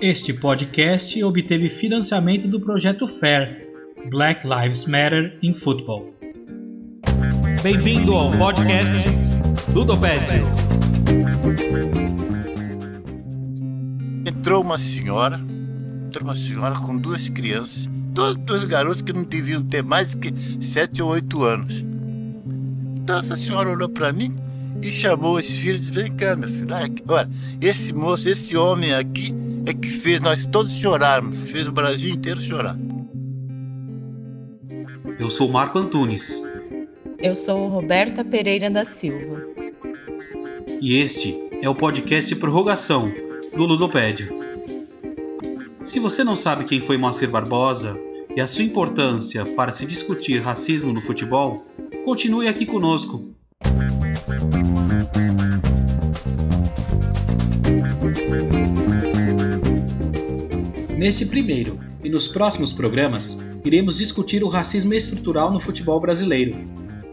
Este podcast obteve financiamento do projeto FAIR Black Lives Matter in Football. Bem-vindo ao podcast Ludopédio. Entrou uma senhora, entrou uma senhora com duas crianças, dois, dois garotos que não deviam ter mais que sete ou oito anos. Então essa senhora olhou para mim e chamou os filhos e disse: Vem cá, meu filho, olha, esse moço, esse homem aqui é que fez nós todos chorarmos, fez o Brasil inteiro chorar. Eu sou Marco Antunes. Eu sou Roberta Pereira da Silva. E este é o podcast Prorrogação do Ludopédio. Se você não sabe quem foi Moacir Barbosa e a sua importância para se discutir racismo no futebol, continue aqui conosco. Neste primeiro e nos próximos programas, iremos discutir o racismo estrutural no futebol brasileiro.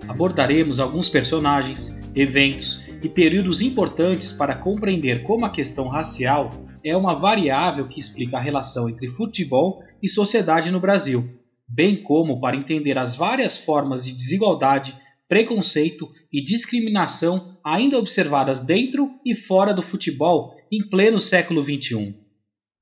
Abordaremos alguns personagens, eventos e períodos importantes para compreender como a questão racial é uma variável que explica a relação entre futebol e sociedade no Brasil, bem como para entender as várias formas de desigualdade, preconceito e discriminação ainda observadas dentro e fora do futebol em pleno século XXI.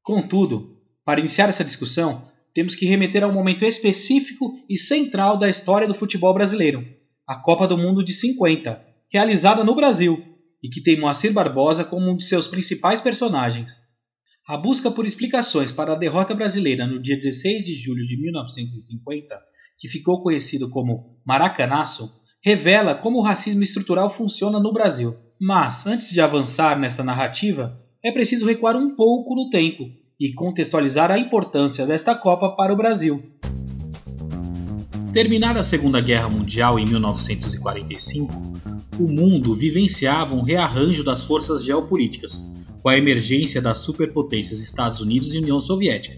Contudo, para iniciar essa discussão, temos que remeter a um momento específico e central da história do futebol brasileiro, a Copa do Mundo de 50, realizada no Brasil, e que tem Moacir Barbosa como um de seus principais personagens. A busca por explicações para a derrota brasileira no dia 16 de julho de 1950, que ficou conhecido como Maracanaço, revela como o racismo estrutural funciona no Brasil. Mas, antes de avançar nessa narrativa, é preciso recuar um pouco no tempo e contextualizar a importância desta Copa para o Brasil. Terminada a Segunda Guerra Mundial em 1945, o mundo vivenciava um rearranjo das forças geopolíticas, com a emergência das superpotências Estados Unidos e União Soviética.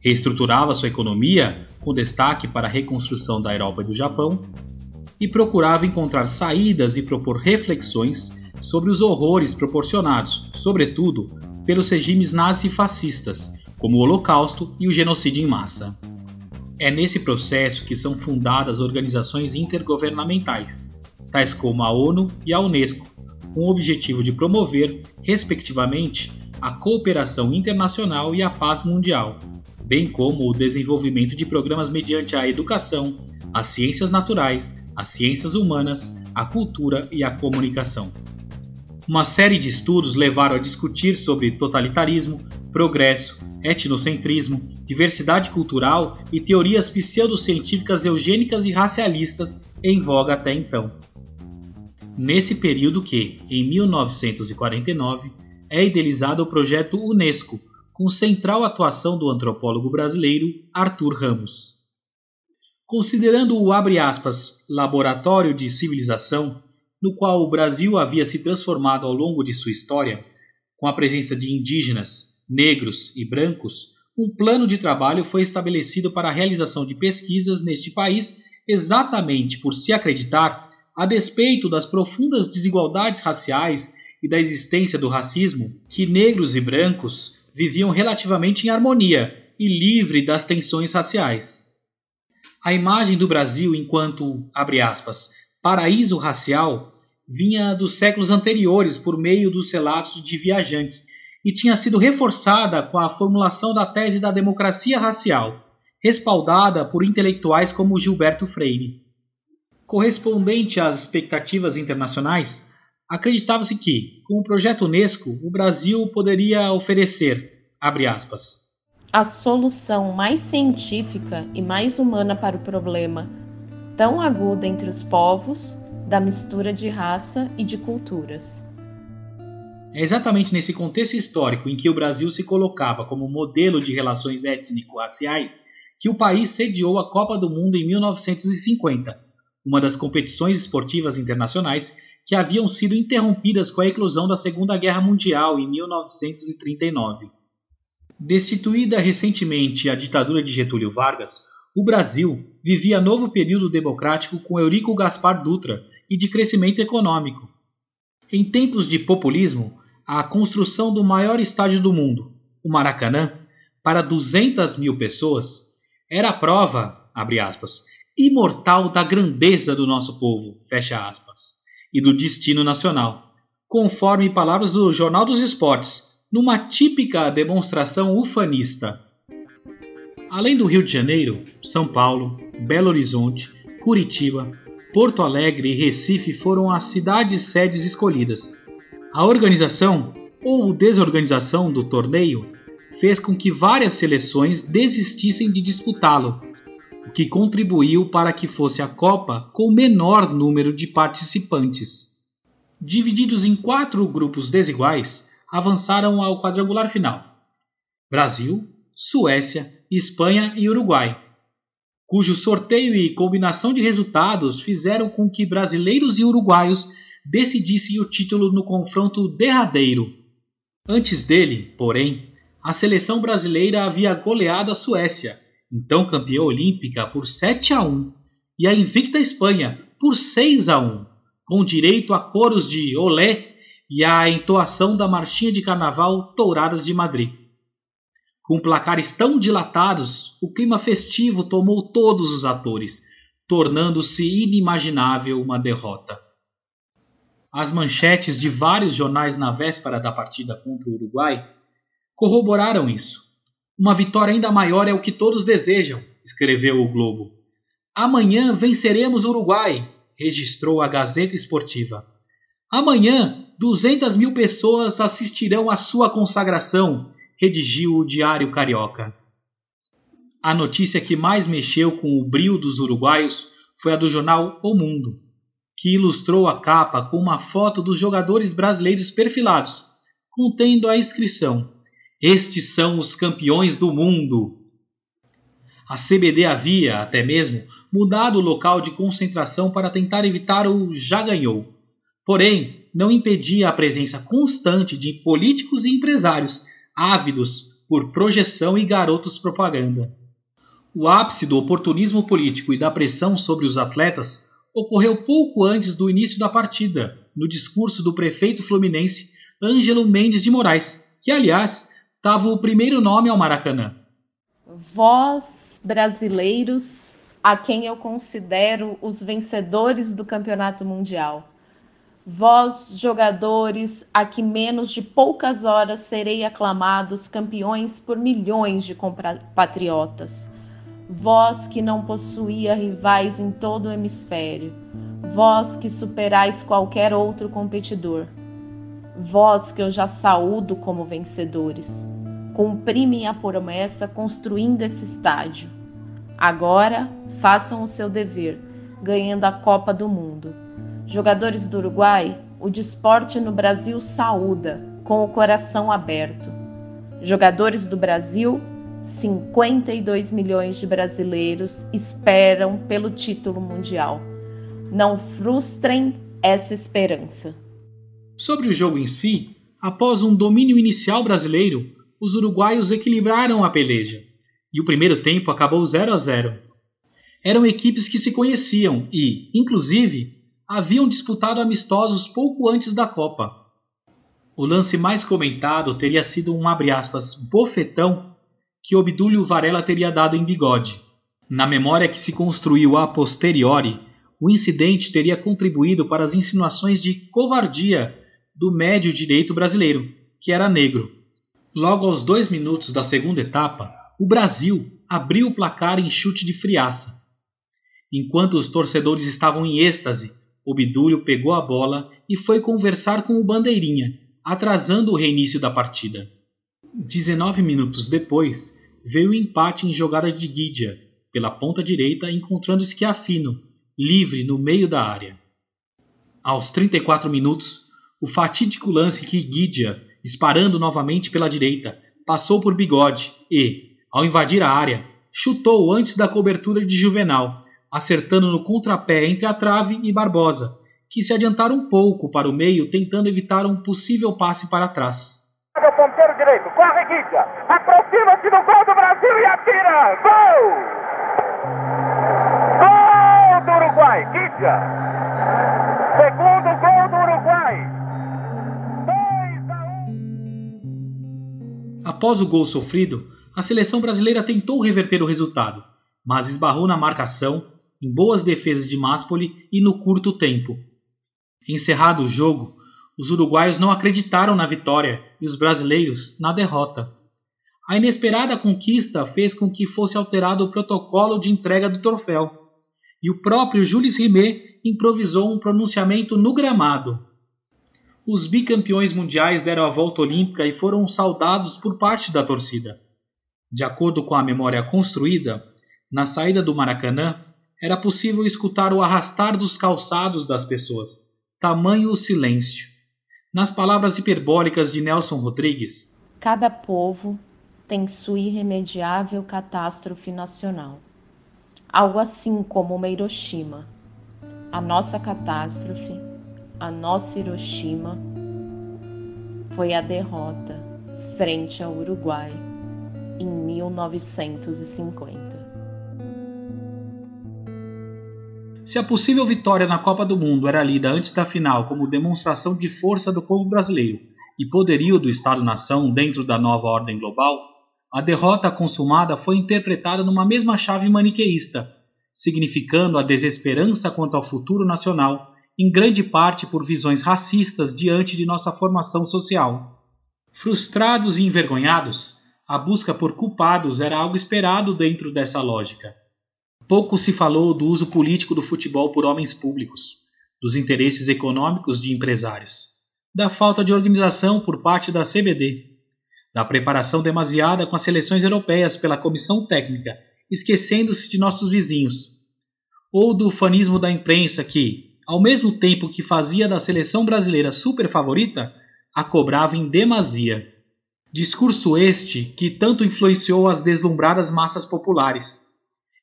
Reestruturava sua economia, com destaque para a reconstrução da Europa e do Japão, e procurava encontrar saídas e propor reflexões sobre os horrores proporcionados, sobretudo, pelos regimes nazifascistas, como o Holocausto e o genocídio em massa. É nesse processo que são fundadas organizações intergovernamentais, tais como a ONU e a Unesco, com o objetivo de promover, respectivamente, a cooperação internacional e a paz mundial, bem como o desenvolvimento de programas mediante a educação, as ciências naturais, as ciências humanas, a cultura e a comunicação. Uma série de estudos levaram a discutir sobre totalitarismo, progresso, etnocentrismo, diversidade cultural e teorias pseudocientíficas eugênicas e racialistas em voga até então. Nesse período que, em 1949, é idealizado o projeto Unesco, com central atuação do antropólogo brasileiro Arthur Ramos. Considerando o aspas, laboratório de civilização, no qual o Brasil havia se transformado ao longo de sua história, com a presença de indígenas, negros e brancos, um plano de trabalho foi estabelecido para a realização de pesquisas neste país, exatamente por se acreditar, a despeito das profundas desigualdades raciais e da existência do racismo, que negros e brancos viviam relativamente em harmonia e livre das tensões raciais. A imagem do Brasil enquanto, abre aspas, paraíso racial vinha dos séculos anteriores por meio dos relatos de viajantes e tinha sido reforçada com a formulação da tese da democracia racial, respaldada por intelectuais como Gilberto Freire. Correspondente às expectativas internacionais, acreditava-se que, com o projeto Unesco, o Brasil poderia oferecer, abre aspas, a solução mais científica e mais humana para o problema tão aguda entre os povos, da mistura de raça e de culturas. É exatamente nesse contexto histórico em que o Brasil se colocava como modelo de relações étnico-raciais que o país sediou a Copa do Mundo em 1950, uma das competições esportivas internacionais que haviam sido interrompidas com a eclosão da Segunda Guerra Mundial em 1939. Destituída recentemente a ditadura de Getúlio Vargas, o Brasil vivia novo período democrático com Eurico Gaspar Dutra e de crescimento econômico. Em tempos de populismo, a construção do maior estádio do mundo, o Maracanã, para 200 mil pessoas, era a prova, abre aspas, imortal da grandeza do nosso povo, fecha aspas, e do destino nacional, conforme palavras do Jornal dos Esportes, numa típica demonstração ufanista. Além do Rio de Janeiro, São Paulo, Belo Horizonte, Curitiba, Porto Alegre e Recife foram as cidades sedes escolhidas. A organização ou desorganização do torneio fez com que várias seleções desistissem de disputá-lo, o que contribuiu para que fosse a Copa com menor número de participantes. Divididos em quatro grupos desiguais, avançaram ao quadrangular final: Brasil, Suécia, Espanha e Uruguai, cujo sorteio e combinação de resultados fizeram com que brasileiros e uruguaios decidissem o título no confronto derradeiro. Antes dele, porém, a seleção brasileira havia goleado a Suécia, então campeã olímpica, por 7 a 1, e a invicta Espanha por 6 a 1, com direito a coros de olé e a entoação da marchinha de carnaval Touradas de Madrid. Com placares tão dilatados, o clima festivo tomou todos os atores, tornando-se inimaginável uma derrota. As manchetes de vários jornais na véspera da partida contra o Uruguai corroboraram isso. Uma vitória ainda maior é o que todos desejam, escreveu o Globo. Amanhã venceremos o Uruguai, registrou a Gazeta Esportiva. Amanhã, 200 mil pessoas assistirão à sua consagração, redigiu o Diário Carioca. A notícia que mais mexeu com o brio dos uruguaios foi a do jornal O Mundo que ilustrou a capa com uma foto dos jogadores brasileiros perfilados, contendo a inscrição: Estes são os campeões do mundo. A CBD havia, até mesmo, mudado o local de concentração para tentar evitar o já ganhou. Porém, não impedia a presença constante de políticos e empresários ávidos por projeção e garotos propaganda. O ápice do oportunismo político e da pressão sobre os atletas ocorreu pouco antes do início da partida, no discurso do prefeito fluminense Ângelo Mendes de Moraes, que, aliás, dava o primeiro nome ao Maracanã. Vós, brasileiros, a quem eu considero os vencedores do campeonato mundial. Vós, jogadores, a que menos de poucas horas serei aclamados campeões por milhões de compatriotas vós que não possuía rivais em todo o hemisfério, vós que superais qualquer outro competidor, vós que eu já saúdo como vencedores, cumpri minha promessa construindo esse estádio. Agora façam o seu dever, ganhando a Copa do Mundo. Jogadores do Uruguai, o desporte no Brasil saúda, com o coração aberto. Jogadores do Brasil, 52 milhões de brasileiros esperam pelo título mundial. Não frustrem essa esperança. Sobre o jogo em si, após um domínio inicial brasileiro, os uruguaios equilibraram a peleja e o primeiro tempo acabou 0 a 0. Eram equipes que se conheciam e, inclusive, haviam disputado amistosos pouco antes da Copa. O lance mais comentado teria sido um aspas, bofetão que Obdúlio Varela teria dado em bigode. Na memória que se construiu a posteriori, o incidente teria contribuído para as insinuações de covardia do médio direito brasileiro, que era negro. Logo aos dois minutos da segunda etapa, o Brasil abriu o placar em chute de friaça. Enquanto os torcedores estavam em êxtase, Obdúlio pegou a bola e foi conversar com o Bandeirinha, atrasando o reinício da partida. 19 minutos depois, veio o empate em jogada de Guidia, pela ponta direita, encontrando Schiaffino, livre no meio da área. Aos 34 minutos, o fatídico lance que Guidia, disparando novamente pela direita, passou por Bigode e, ao invadir a área, chutou antes da cobertura de Juvenal, acertando no contrapé entre a trave e Barbosa, que se adiantaram um pouco para o meio tentando evitar um possível passe para trás ponteiro direito, corre Guidia, aproxima-se do gol do Brasil e atira! Gol! Gol do Uruguai, Guidia! Segundo gol do Uruguai! Após o gol sofrido, a seleção brasileira tentou reverter o resultado, mas esbarrou na marcação, em boas defesas de Maspoli e no curto tempo. Encerrado o jogo, os uruguaios não acreditaram na vitória e os brasileiros na derrota. A inesperada conquista fez com que fosse alterado o protocolo de entrega do troféu, e o próprio Jules Rimet improvisou um pronunciamento no gramado. Os bicampeões mundiais deram a volta olímpica e foram saudados por parte da torcida. De acordo com a memória construída, na saída do Maracanã, era possível escutar o arrastar dos calçados das pessoas. Tamanho o silêncio. Nas palavras hiperbólicas de Nelson Rodrigues, cada povo tem sua irremediável catástrofe nacional. Algo assim como uma Hiroshima. A nossa catástrofe, a nossa Hiroshima, foi a derrota frente ao Uruguai em 1950. Se a possível vitória na Copa do Mundo era lida antes da final como demonstração de força do povo brasileiro e poderio do Estado-nação dentro da nova ordem global, a derrota consumada foi interpretada numa mesma chave maniqueísta, significando a desesperança quanto ao futuro nacional, em grande parte por visões racistas diante de nossa formação social. Frustrados e envergonhados, a busca por culpados era algo esperado dentro dessa lógica. Pouco se falou do uso político do futebol por homens públicos, dos interesses econômicos de empresários, da falta de organização por parte da CBD, da preparação demasiada com as seleções europeias pela comissão técnica, esquecendo-se de nossos vizinhos, ou do fanismo da imprensa que, ao mesmo tempo que fazia da seleção brasileira super favorita, a cobrava em demasia. Discurso este que tanto influenciou as deslumbradas massas populares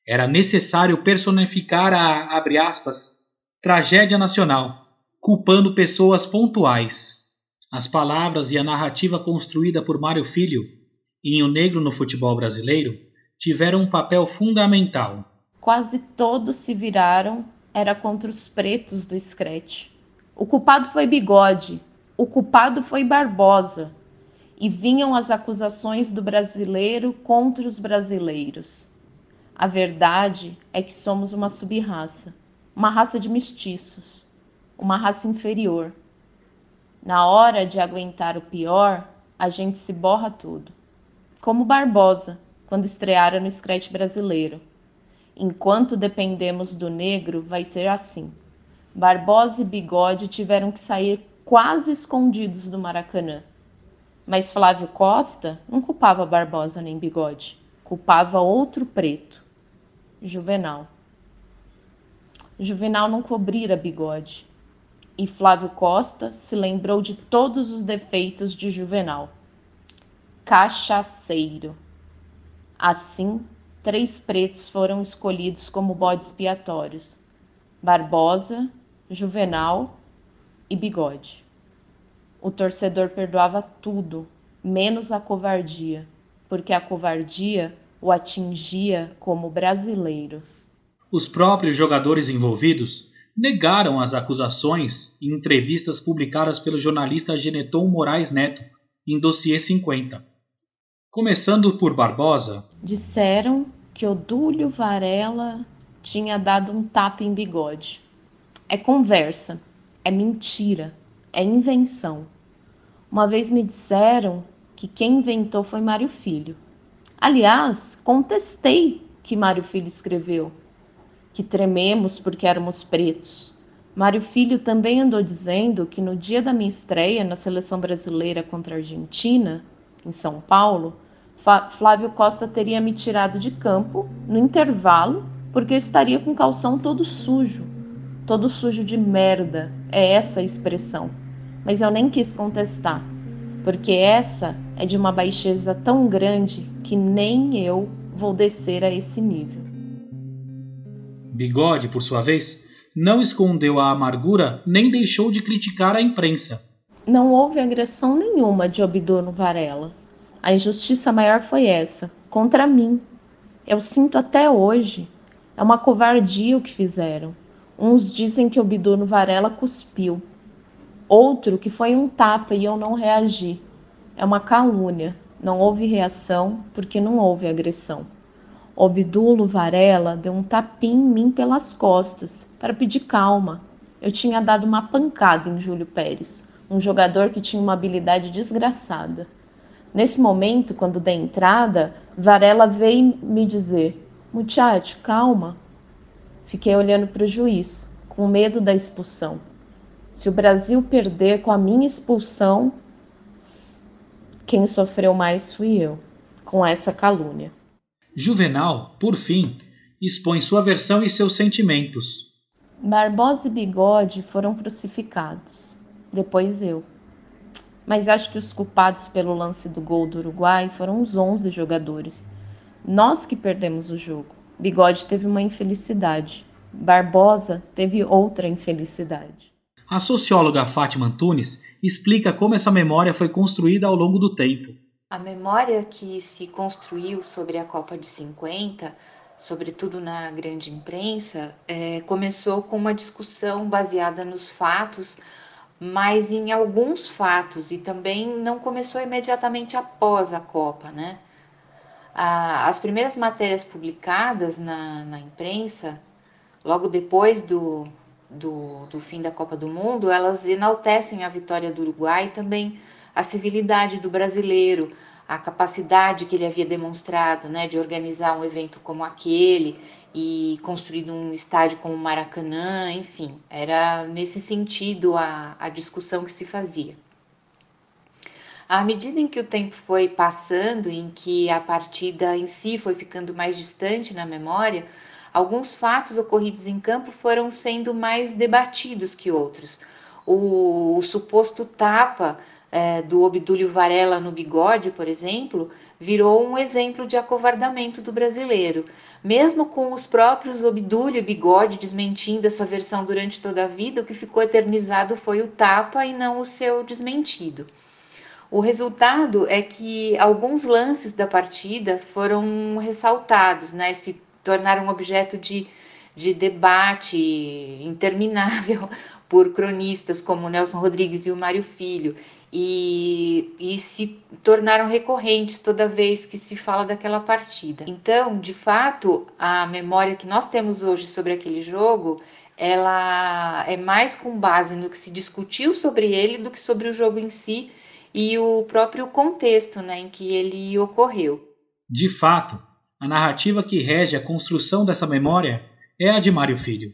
era necessário personificar a, abre aspas, tragédia nacional, culpando pessoas pontuais. As palavras e a narrativa construída por Mário Filho em O Negro no Futebol Brasileiro tiveram um papel fundamental. Quase todos se viraram, era contra os pretos do Scratch. O culpado foi Bigode, o culpado foi Barbosa, e vinham as acusações do brasileiro contra os brasileiros. A verdade é que somos uma subraça, uma raça de mestiços, uma raça inferior. Na hora de aguentar o pior, a gente se borra tudo. Como Barbosa, quando estreara no Scratch brasileiro. Enquanto dependemos do negro, vai ser assim. Barbosa e Bigode tiveram que sair quase escondidos do Maracanã. Mas Flávio Costa não culpava Barbosa nem Bigode, culpava outro preto. Juvenal. Juvenal não cobrira bigode. E Flávio Costa se lembrou de todos os defeitos de Juvenal. Cachaceiro. Assim, três pretos foram escolhidos como bodes expiatórios: Barbosa, Juvenal e Bigode. O torcedor perdoava tudo, menos a covardia, porque a covardia o atingia como brasileiro. Os próprios jogadores envolvidos negaram as acusações em entrevistas publicadas pelo jornalista Geneton Moraes Neto em Dossiê 50. Começando por Barbosa. Disseram que Odúlio Varela tinha dado um tapa em bigode. É conversa, é mentira, é invenção. Uma vez me disseram que quem inventou foi Mário Filho. Aliás, contestei que Mário Filho escreveu, que trememos porque éramos pretos. Mário Filho também andou dizendo que no dia da minha estreia na seleção brasileira contra a Argentina, em São Paulo, Flávio Costa teria me tirado de campo no intervalo porque eu estaria com o calção todo sujo. Todo sujo de merda, é essa a expressão. Mas eu nem quis contestar, porque essa é de uma baixeza tão grande que nem eu vou descer a esse nível. Bigode, por sua vez, não escondeu a amargura nem deixou de criticar a imprensa. Não houve agressão nenhuma de Obdurno Varela. A injustiça maior foi essa, contra mim. Eu sinto até hoje. É uma covardia o que fizeram. Uns dizem que Obdurno Varela cuspiu. Outro que foi um tapa e eu não reagi. É uma calúnia. Não houve reação porque não houve agressão. Obdulo Varela deu um tapinha em mim pelas costas para pedir calma. Eu tinha dado uma pancada em Júlio Pérez, um jogador que tinha uma habilidade desgraçada. Nesse momento, quando dei entrada, Varela veio me dizer: Muchacho, calma. Fiquei olhando para o juiz, com medo da expulsão. Se o Brasil perder com a minha expulsão, quem sofreu mais fui eu, com essa calúnia. Juvenal, por fim, expõe sua versão e seus sentimentos. Barbosa e Bigode foram crucificados. Depois eu. Mas acho que os culpados pelo lance do gol do Uruguai foram os 11 jogadores. Nós que perdemos o jogo. Bigode teve uma infelicidade. Barbosa teve outra infelicidade. A socióloga Fátima Antunes explica como essa memória foi construída ao longo do tempo. A memória que se construiu sobre a Copa de 50, sobretudo na grande imprensa, é, começou com uma discussão baseada nos fatos, mas em alguns fatos, e também não começou imediatamente após a Copa, né? as primeiras matérias publicadas na, na imprensa, logo depois do, do, do fim da Copa do Mundo, elas enaltecem a vitória do Uruguai e também a civilidade do brasileiro, a capacidade que ele havia demonstrado né, de organizar um evento como aquele e construir um estádio como o Maracanã, enfim, era nesse sentido a, a discussão que se fazia. À medida em que o tempo foi passando, em que a partida em si foi ficando mais distante na memória, alguns fatos ocorridos em campo foram sendo mais debatidos que outros. O, o suposto tapa é, do Obdúlio Varela no bigode, por exemplo, virou um exemplo de acovardamento do brasileiro. Mesmo com os próprios Obdúlio e Bigode desmentindo essa versão durante toda a vida, o que ficou eternizado foi o tapa e não o seu desmentido. O resultado é que alguns lances da partida foram ressaltados, né? Se tornaram objeto de, de debate interminável por cronistas como Nelson Rodrigues e o Mário Filho, e, e se tornaram recorrentes toda vez que se fala daquela partida. Então, de fato, a memória que nós temos hoje sobre aquele jogo ela é mais com base no que se discutiu sobre ele do que sobre o jogo em si e o próprio contexto né, em que ele ocorreu. De fato, a narrativa que rege a construção dessa memória é a de Mário Filho,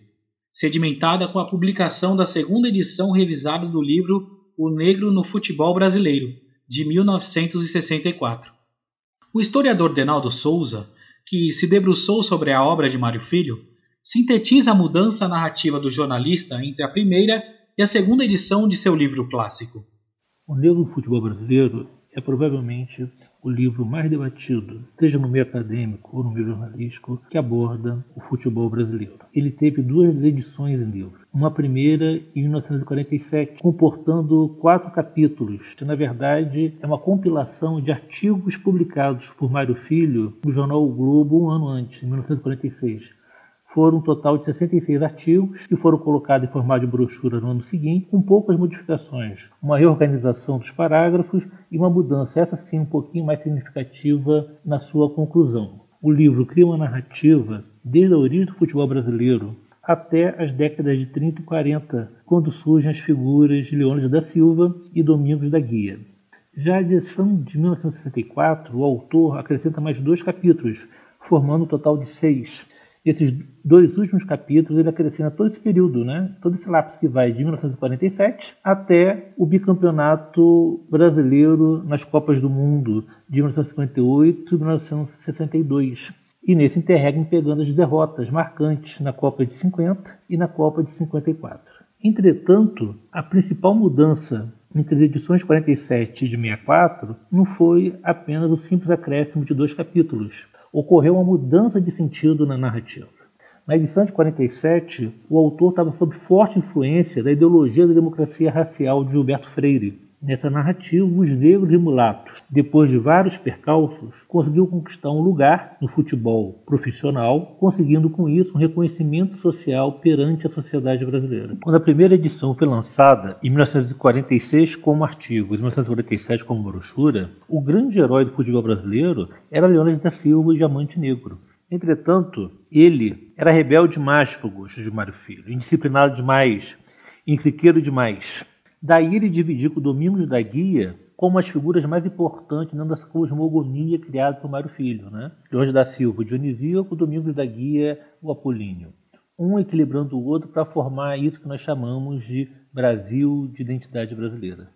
sedimentada com a publicação da segunda edição revisada do livro O Negro no Futebol Brasileiro, de 1964. O historiador Denaldo Souza, que se debruçou sobre a obra de Mário Filho, sintetiza a mudança narrativa do jornalista entre a primeira e a segunda edição de seu livro clássico. O Negro no Futebol Brasileiro é provavelmente o livro mais debatido, seja no meio acadêmico ou no meio jornalístico, que aborda o futebol brasileiro. Ele teve duas edições em livro. Uma primeira em 1947, comportando quatro capítulos, que na verdade é uma compilação de artigos publicados por Mário Filho no jornal o Globo um ano antes, em 1946 foram um total de 66 artigos que foram colocados em formato de brochura no ano seguinte, com poucas modificações, uma reorganização dos parágrafos e uma mudança, essa sim um pouquinho mais significativa na sua conclusão. O livro cria uma narrativa desde a origem do futebol brasileiro até as décadas de 30 e 40, quando surgem as figuras de Leônidas da Silva e Domingos da Guia. Já a edição de 1964, o autor acrescenta mais dois capítulos, formando um total de seis, esses dois últimos capítulos ele acrescenta todo esse período, né? todo esse lapso que vai de 1947 até o bicampeonato brasileiro nas Copas do Mundo de 1958 e 1962. E nesse interregno pegando as derrotas marcantes na Copa de 50 e na Copa de 54. Entretanto, a principal mudança entre as edições 47 e de 64 não foi apenas o simples acréscimo de dois capítulos, ocorreu uma mudança de sentido na narrativa. Na edição de 47, o autor estava sob forte influência da ideologia da democracia racial de Gilberto Freire. Nessa narrativa, os negros e mulatos, depois de vários percalços, conseguiu conquistar um lugar no futebol profissional, conseguindo com isso um reconhecimento social perante a sociedade brasileira. Quando a primeira edição foi lançada, em 1946 como artigo, em 1947 como brochura, o grande herói do futebol brasileiro era Leônidas da Silva, o Diamante Negro. Entretanto, ele era rebelde demais para o gosto de Mário Filho, indisciplinado demais, incriqueiro demais. Daí ele dividiu com o Domingos da Guia como as figuras mais importantes dentro dessa cosmogonia criada por Mário Filho. Né? Jorge da Silva, o Dionisíaco, Domingos da Guia, o Apolíneo. Um equilibrando o outro para formar isso que nós chamamos de Brasil de identidade brasileira.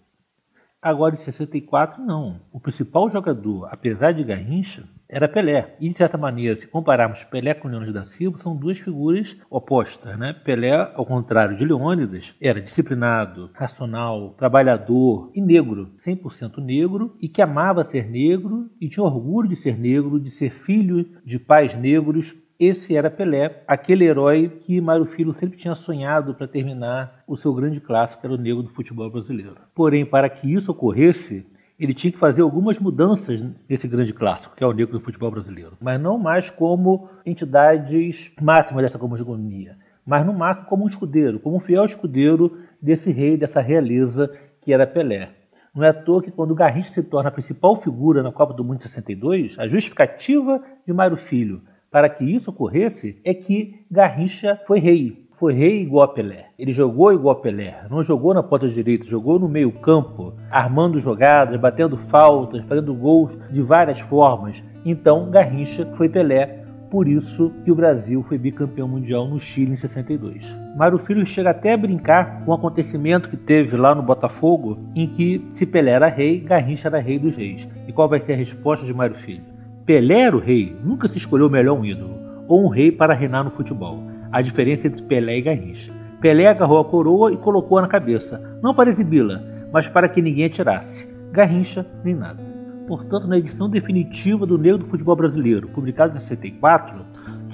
Agora, em 64, não. O principal jogador, apesar de Garrincha, era Pelé. E, de certa maneira, se compararmos Pelé com Leônidas da Silva, são duas figuras opostas. Né? Pelé, ao contrário de Leônidas, era disciplinado, racional, trabalhador e negro. 100% negro e que amava ser negro e tinha orgulho de ser negro, de ser filho de pais negros esse era Pelé, aquele herói que Mário Filho sempre tinha sonhado para terminar o seu grande clássico, que era o negro do futebol brasileiro. Porém, para que isso ocorresse, ele tinha que fazer algumas mudanças nesse grande clássico, que é o negro do futebol brasileiro. Mas não mais como entidades máximas dessa cosmogonia, mas no máximo como um escudeiro, como um fiel escudeiro desse rei, dessa realeza que era Pelé. Não é à toa que quando o Garrincha se torna a principal figura na Copa do Mundo de 62, a justificativa de Mário Filho para que isso ocorresse é que Garrincha foi rei. Foi rei igual Pelé. Ele jogou igual Pelé. Não jogou na ponta direita, jogou no meio campo, armando jogadas, batendo faltas, fazendo gols de várias formas. Então Garrincha foi Pelé. Por isso que o Brasil foi bicampeão mundial no Chile em 62. Mário Filho chega até a brincar com um acontecimento que teve lá no Botafogo, em que se Pelé era rei, Garrincha era rei dos reis. E qual vai ser a resposta de Mário Filho? Pelé era o rei, nunca se escolheu melhor um ídolo, ou um rei para reinar no futebol. A diferença entre Pelé e Garrincha. Pelé agarrou a coroa e colocou-a na cabeça, não para exibi-la, mas para que ninguém a tirasse. Garrincha, nem nada. Portanto, na edição definitiva do Negro do Futebol Brasileiro, publicada em 64,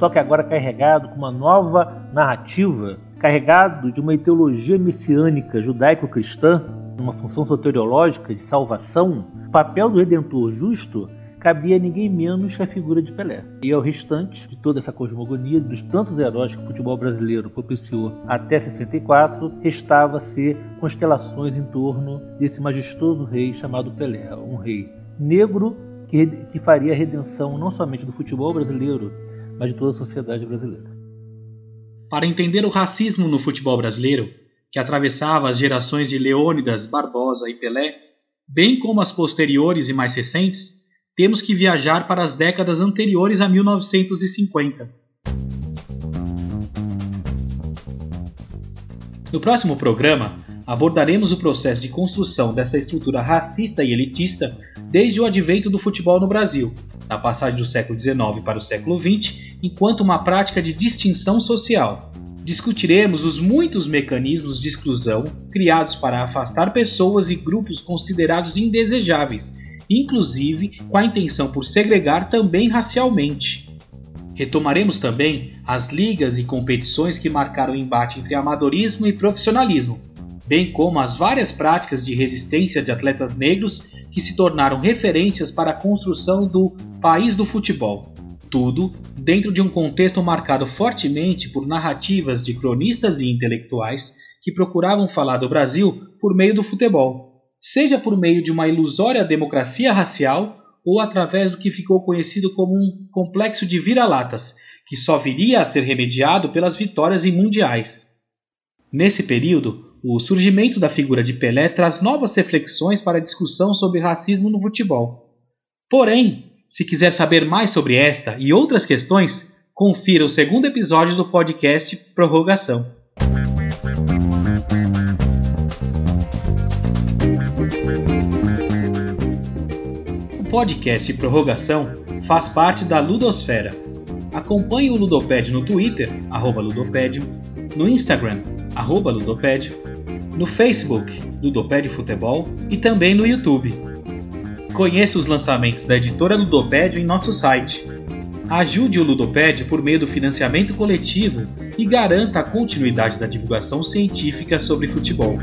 só que agora carregado com uma nova narrativa, carregado de uma ideologia messiânica judaico-cristã, uma função soteriológica de salvação, o papel do Redentor justo cabia ninguém menos que a figura de Pelé. E ao restante de toda essa cosmogonia, dos tantos heróis que o futebol brasileiro propiciou até 64, restava ser constelações em torno desse majestoso rei chamado Pelé, um rei negro que, que faria a redenção não somente do futebol brasileiro, mas de toda a sociedade brasileira. Para entender o racismo no futebol brasileiro, que atravessava as gerações de Leônidas, Barbosa e Pelé, bem como as posteriores e mais recentes, temos que viajar para as décadas anteriores a 1950. No próximo programa, abordaremos o processo de construção dessa estrutura racista e elitista desde o advento do futebol no Brasil, na passagem do século XIX para o século XX, enquanto uma prática de distinção social. Discutiremos os muitos mecanismos de exclusão criados para afastar pessoas e grupos considerados indesejáveis inclusive com a intenção por segregar também racialmente. Retomaremos também as ligas e competições que marcaram o embate entre amadorismo e profissionalismo, bem como as várias práticas de resistência de atletas negros que se tornaram referências para a construção do país do futebol. Tudo dentro de um contexto marcado fortemente por narrativas de cronistas e intelectuais que procuravam falar do Brasil por meio do futebol seja por meio de uma ilusória democracia racial ou através do que ficou conhecido como um complexo de vira-latas, que só viria a ser remediado pelas vitórias em mundiais. Nesse período, o surgimento da figura de Pelé traz novas reflexões para a discussão sobre racismo no futebol. Porém, se quiser saber mais sobre esta e outras questões, confira o segundo episódio do podcast Prorrogação. Podcast Prorrogação faz parte da Ludosfera. Acompanhe o Ludoped no Twitter, arroba Ludopédio, no Instagram, arroba Ludopédio, no Facebook, Ludopédio Futebol e também no YouTube. Conheça os lançamentos da editora Ludopédio em nosso site. Ajude o Ludopédio por meio do financiamento coletivo e garanta a continuidade da divulgação científica sobre futebol.